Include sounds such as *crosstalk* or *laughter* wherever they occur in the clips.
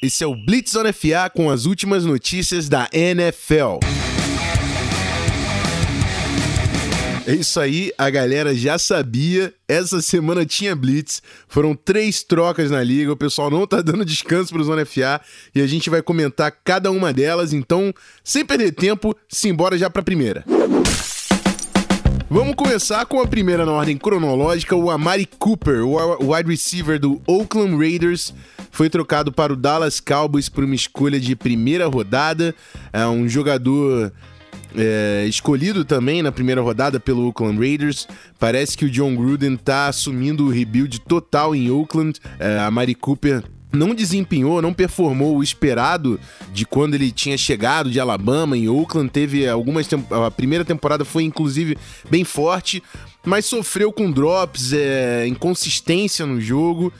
Esse é o Blitz on FA com as últimas notícias da NFL. É isso aí, a galera já sabia. Essa semana tinha Blitz, foram três trocas na liga. O pessoal não tá *laughs* dando descanso pro Zona FA e a gente vai comentar cada uma delas. Então, sem perder tempo, simbora já pra primeira. Vamos começar com a primeira na ordem cronológica. O Amari Cooper, o wide receiver do Oakland Raiders, foi trocado para o Dallas Cowboys por uma escolha de primeira rodada. É um jogador é, escolhido também na primeira rodada pelo Oakland Raiders. Parece que o John Gruden está assumindo o rebuild total em Oakland. É, a Mari Cooper não desempenhou, não performou o esperado de quando ele tinha chegado de Alabama em Oakland. Teve algumas a primeira temporada foi inclusive bem forte, mas sofreu com drops, é, inconsistência no jogo.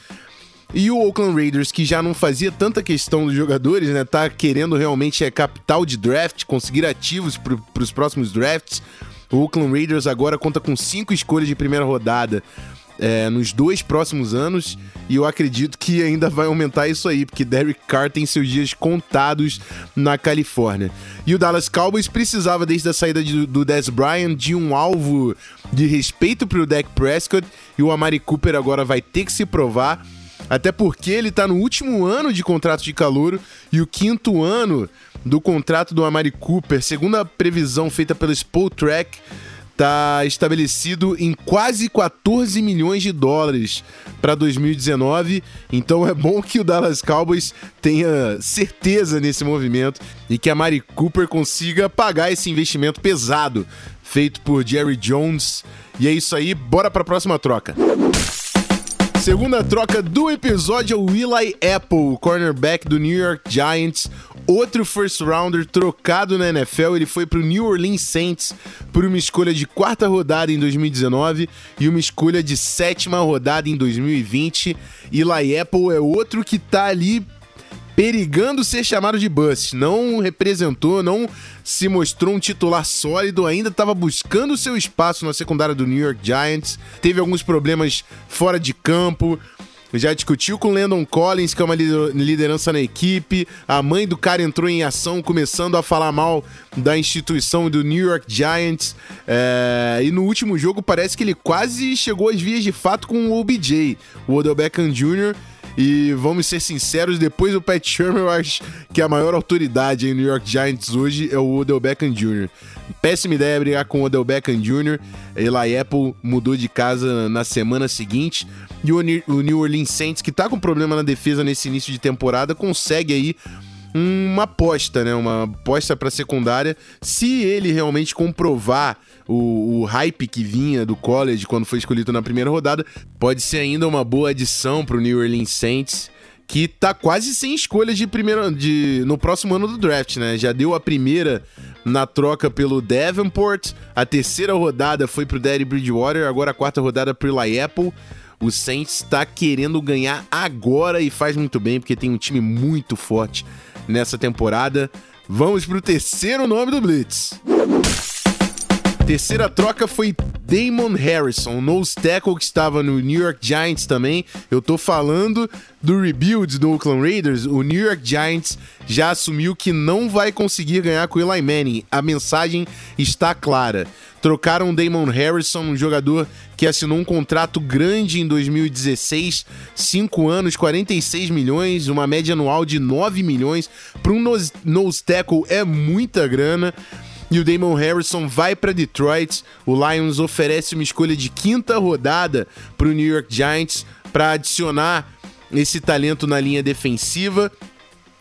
E o Oakland Raiders, que já não fazia tanta questão dos jogadores, né? Tá querendo realmente é capital de draft, conseguir ativos para os próximos drafts. O Oakland Raiders agora conta com cinco escolhas de primeira rodada é, nos dois próximos anos. E eu acredito que ainda vai aumentar isso aí, porque Derek Carr tem seus dias contados na Califórnia. E o Dallas Cowboys precisava, desde a saída de, do Dez Bryant, de um alvo de respeito para o Dak Prescott. E o Amari Cooper agora vai ter que se provar até porque ele está no último ano de contrato de calor e o quinto ano do contrato do Amari Cooper, segundo a previsão feita pelo Spotrack, está estabelecido em quase 14 milhões de dólares para 2019. Então é bom que o Dallas Cowboys tenha certeza nesse movimento e que a Mari Cooper consiga pagar esse investimento pesado feito por Jerry Jones. E é isso aí, bora para a próxima troca. Segunda troca do episódio é o Eli Apple, cornerback do New York Giants. Outro first rounder trocado na NFL, ele foi para o New Orleans Saints por uma escolha de quarta rodada em 2019 e uma escolha de sétima rodada em 2020. Eli Apple é outro que tá ali perigando ser chamado de bust. Não representou, não se mostrou um titular sólido, ainda estava buscando seu espaço na secundária do New York Giants. Teve alguns problemas fora de campo. Já discutiu com Landon Collins, que é uma liderança na equipe. A mãe do cara entrou em ação, começando a falar mal da instituição do New York Giants. É... E no último jogo parece que ele quase chegou às vias de fato com o OBJ, o Odell Beckham Jr., e vamos ser sinceros, depois do Pat Shermer, eu acho que a maior autoridade em New York Giants hoje é o Odell Beckham Jr. Péssima ideia brigar com o Odell Beckham Jr. Eli Apple mudou de casa na semana seguinte. E o New Orleans Saints, que tá com problema na defesa nesse início de temporada, consegue aí uma aposta, né? Uma aposta para secundária. Se ele realmente comprovar o, o, hype que vinha do college quando foi escolhido na primeira rodada, pode ser ainda uma boa adição para o New Orleans Saints. Que tá quase sem escolhas de primeiro de no próximo ano do draft, né? Já deu a primeira na troca pelo Davenport, a terceira rodada foi pro Daddy Bridgewater, agora a quarta rodada pro Eli Apple. O Saints está querendo ganhar agora e faz muito bem, porque tem um time muito forte nessa temporada. Vamos pro terceiro nome do Blitz. Terceira troca foi Damon Harrison, nose tackle que estava no New York Giants também. Eu tô falando do rebuild do Oakland Raiders. O New York Giants já assumiu que não vai conseguir ganhar com Eli Manning. A mensagem está clara. Trocaram Damon Harrison, um jogador que assinou um contrato grande em 2016, 5 anos, 46 milhões, uma média anual de 9 milhões. Para um nose tackle é muita grana e o Damon Harrison vai para Detroit. O Lions oferece uma escolha de quinta rodada para o New York Giants para adicionar esse talento na linha defensiva.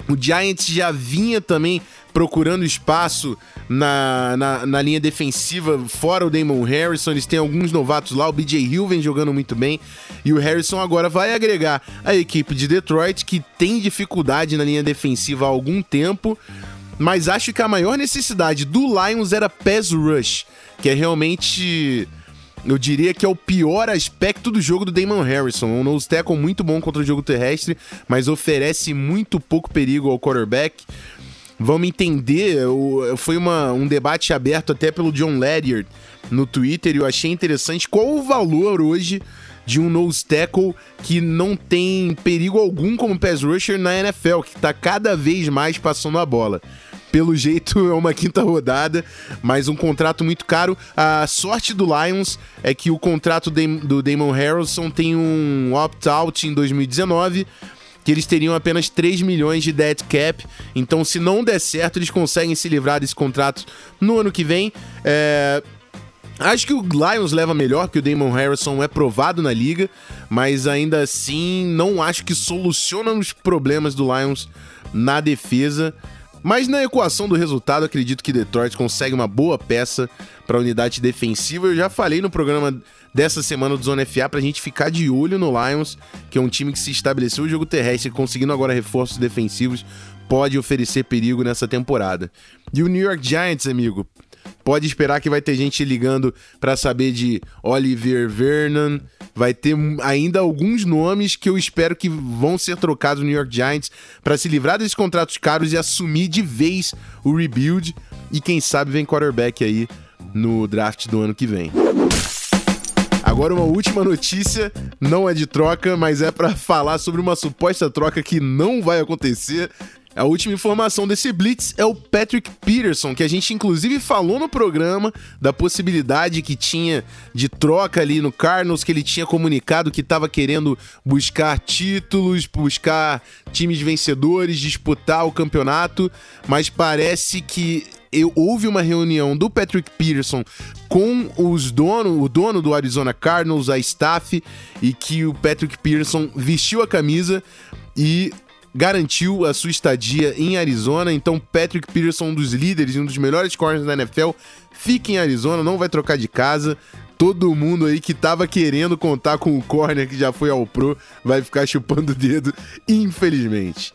O Giants já vinha também procurando espaço na, na, na, linha defensiva, fora o Damon Harrison. Eles têm alguns novatos lá, o BJ Hill vem jogando muito bem. E o Harrison agora vai agregar a equipe de Detroit, que tem dificuldade na linha defensiva há algum tempo mas acho que a maior necessidade do Lions era pass rush, que é realmente eu diria que é o pior aspecto do jogo do Damon Harrison. Um nose tackle muito bom contra o jogo terrestre, mas oferece muito pouco perigo ao quarterback. Vamos entender, foi uma, um debate aberto até pelo John Ledyard no Twitter e eu achei interessante qual o valor hoje de um nose tackle que não tem perigo algum como pass rusher na NFL, que está cada vez mais passando a bola. Pelo jeito *laughs* é uma quinta rodada, mas um contrato muito caro. A sorte do Lions é que o contrato do Damon Harrison tem um opt-out em 2019 que eles teriam apenas 3 milhões de dead cap. Então, se não der certo, eles conseguem se livrar desse contrato no ano que vem. É... Acho que o Lions leva melhor, porque o Damon Harrison é provado na liga, mas ainda assim não acho que soluciona os problemas do Lions na defesa. Mas na equação do resultado, acredito que Detroit consegue uma boa peça para a unidade defensiva. Eu já falei no programa dessa semana do Zona FA pra gente ficar de olho no Lions, que é um time que se estabeleceu o jogo terrestre, conseguindo agora reforços defensivos, pode oferecer perigo nessa temporada. E o New York Giants, amigo, pode esperar que vai ter gente ligando para saber de Oliver Vernon, vai ter ainda alguns nomes que eu espero que vão ser trocados no New York Giants para se livrar desses contratos caros e assumir de vez o rebuild e quem sabe vem quarterback aí no draft do ano que vem. Agora uma última notícia, não é de troca, mas é para *laughs* falar sobre uma suposta troca que não vai acontecer. A última informação desse Blitz é o Patrick Peterson, que a gente inclusive falou no programa da possibilidade que tinha de troca ali no Cardinals, que ele tinha comunicado que estava querendo buscar títulos, buscar times vencedores, disputar o campeonato, mas parece que eu, houve uma reunião do Patrick Peterson com os dono, o dono do Arizona Cardinals, a staff, e que o Patrick Peterson vestiu a camisa e garantiu a sua estadia em Arizona. Então, Patrick Peterson, um dos líderes e um dos melhores corners da NFL, fica em Arizona, não vai trocar de casa. Todo mundo aí que tava querendo contar com o corner que já foi ao Pro vai ficar chupando o dedo, infelizmente.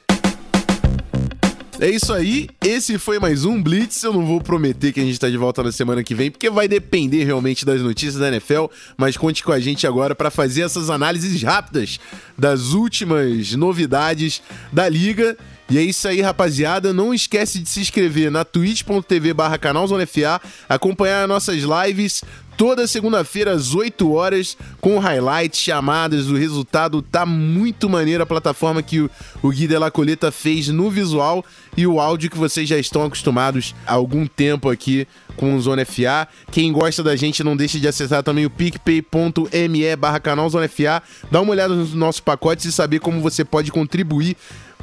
É isso aí, esse foi mais um Blitz. Eu não vou prometer que a gente tá de volta na semana que vem, porque vai depender realmente das notícias da NFL, mas conte com a gente agora para fazer essas análises rápidas das últimas novidades da liga. E é isso aí, rapaziada. Não esquece de se inscrever na twitch.tv barra canalzonefa, acompanhar nossas lives toda segunda-feira às 8 horas com highlights, chamadas, o resultado tá muito maneiro a plataforma que o, o Gui de la Coleta fez no visual e o áudio que vocês já estão acostumados há algum tempo aqui com o Zona FA. Quem gosta da gente não deixe de acessar também o picpay.me barra canal Zona FA, dá uma olhada nos nossos pacotes e saber como você pode contribuir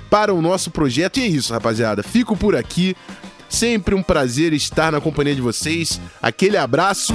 para o nosso projeto. E é isso, rapaziada. Fico por aqui. Sempre um prazer estar na companhia de vocês. Aquele abraço